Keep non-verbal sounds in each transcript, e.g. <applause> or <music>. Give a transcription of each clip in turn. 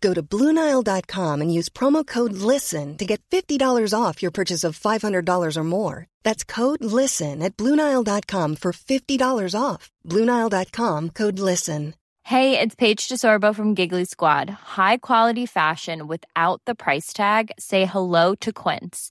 Go to Bluenile.com and use promo code LISTEN to get $50 off your purchase of $500 or more. That's code LISTEN at Bluenile.com for $50 off. Bluenile.com code LISTEN. Hey, it's Paige DeSorbo from Giggly Squad. High quality fashion without the price tag? Say hello to Quince.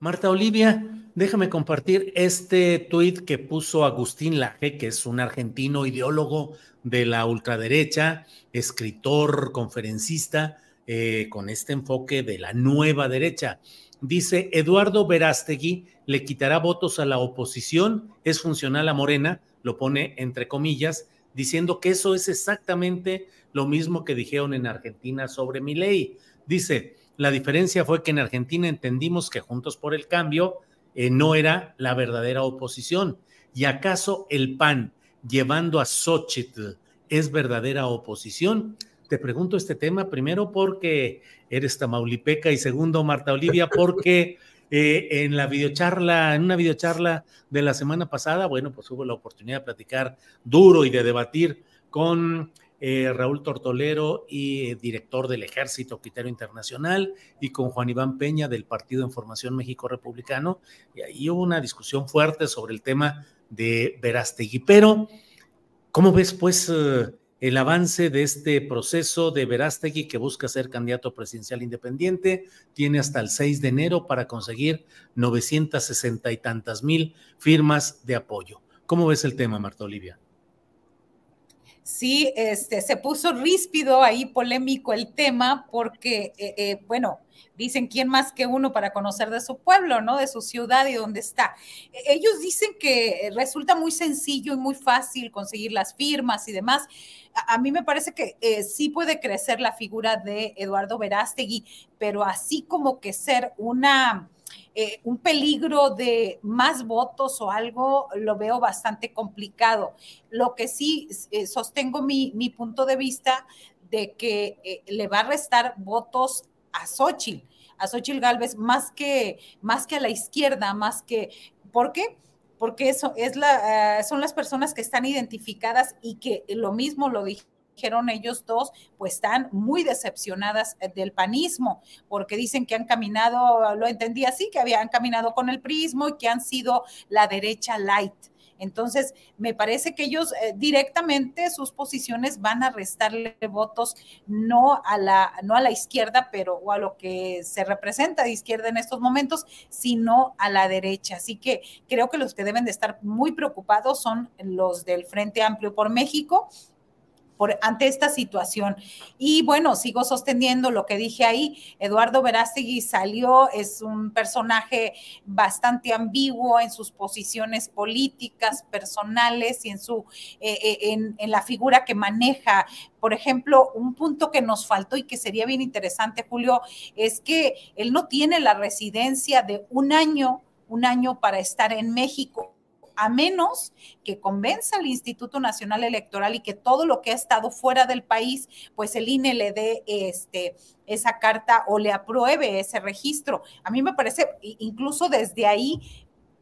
Marta Olivia, déjame compartir este tuit que puso Agustín Laje, que es un argentino ideólogo de la ultraderecha, escritor, conferencista, eh, con este enfoque de la nueva derecha. Dice, Eduardo Verástegui le quitará votos a la oposición, es funcional a Morena, lo pone entre comillas, diciendo que eso es exactamente lo mismo que dijeron en Argentina sobre mi ley. Dice, la diferencia fue que en Argentina entendimos que Juntos por el Cambio eh, no era la verdadera oposición. ¿Y acaso el PAN llevando a Xochitl es verdadera oposición? Te pregunto este tema primero porque eres tamaulipeca y segundo, Marta Olivia, porque <laughs> eh, en la videocharla, en una videocharla de la semana pasada, bueno, pues hubo la oportunidad de platicar duro y de debatir con eh, Raúl Tortolero y eh, director del Ejército Criterio Internacional, y con Juan Iván Peña del Partido en Formación México Republicano. Y ahí hubo una discusión fuerte sobre el tema de Verástegui. Pero, ¿cómo ves, pues, eh, el avance de este proceso de Verástegui que busca ser candidato presidencial independiente? Tiene hasta el 6 de enero para conseguir 960 y tantas mil firmas de apoyo. ¿Cómo ves el tema, Marta Olivia? Sí, este, se puso ríspido ahí, polémico el tema, porque, eh, eh, bueno, dicen quién más que uno para conocer de su pueblo, ¿no? De su ciudad y dónde está. E, ellos dicen que resulta muy sencillo y muy fácil conseguir las firmas y demás. A, mí me parece que eh, sí puede crecer la figura de Eduardo Verástegui, pero así como que ser una eh, un peligro de más votos o algo, lo veo bastante complicado. Lo que sí eh, sostengo mi, punto de vista de que eh, le va a restar votos a Xochitl, a Xochitl Galvez, más que, más que a la izquierda, más que, ¿por qué? Porque eso es la, son las personas que están identificadas y que lo mismo lo dije dijeron ellos dos, pues están muy decepcionadas eh, del panismo, porque dicen que han caminado, lo entendí así, que habían caminado con el prismo y que han sido la derecha light. Entonces, me parece que ellos eh, directamente sus posiciones van a restarle votos no a la no a la izquierda, pero o a lo que se representa de izquierda en estos momentos, sino a la derecha. Así que creo que los que deben de estar muy preocupados son los del Frente Amplio por México ante esta situación. Y bueno, sigo sosteniendo lo que dije ahí. Eduardo Verástegui salió, es un personaje bastante ambiguo en sus posiciones políticas, personales y en su eh, eh, en la figura que maneja. Por ejemplo, un punto que nos faltó y que sería bien interesante, Julio, es que él no tiene la residencia de un año, un año para estar en México a menos que convenza al Instituto Nacional Electoral y que todo lo que ha estado fuera del país, pues el INE le dé este, esa carta o le apruebe ese registro. A mí me parece incluso desde ahí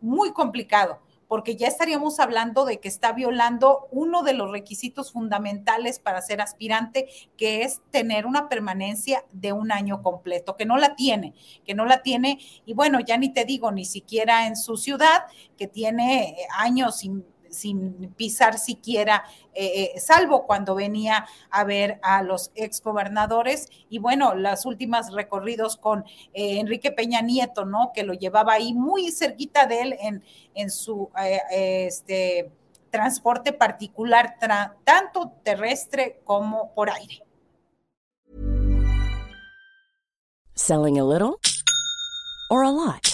muy complicado porque ya estaríamos hablando de que está violando uno de los requisitos fundamentales para ser aspirante, que es tener una permanencia de un año completo, que no la tiene, que no la tiene, y bueno, ya ni te digo, ni siquiera en su ciudad, que tiene años sin sin pisar siquiera, eh, eh, salvo cuando venía a ver a los exgobernadores. Y bueno, las últimas recorridos con Enrique Peña Nieto, ¿no? Que lo llevaba ahí muy cerquita de él en, en su este, transporte particular, tanto terrestre como por aire. Selling a little or a lot?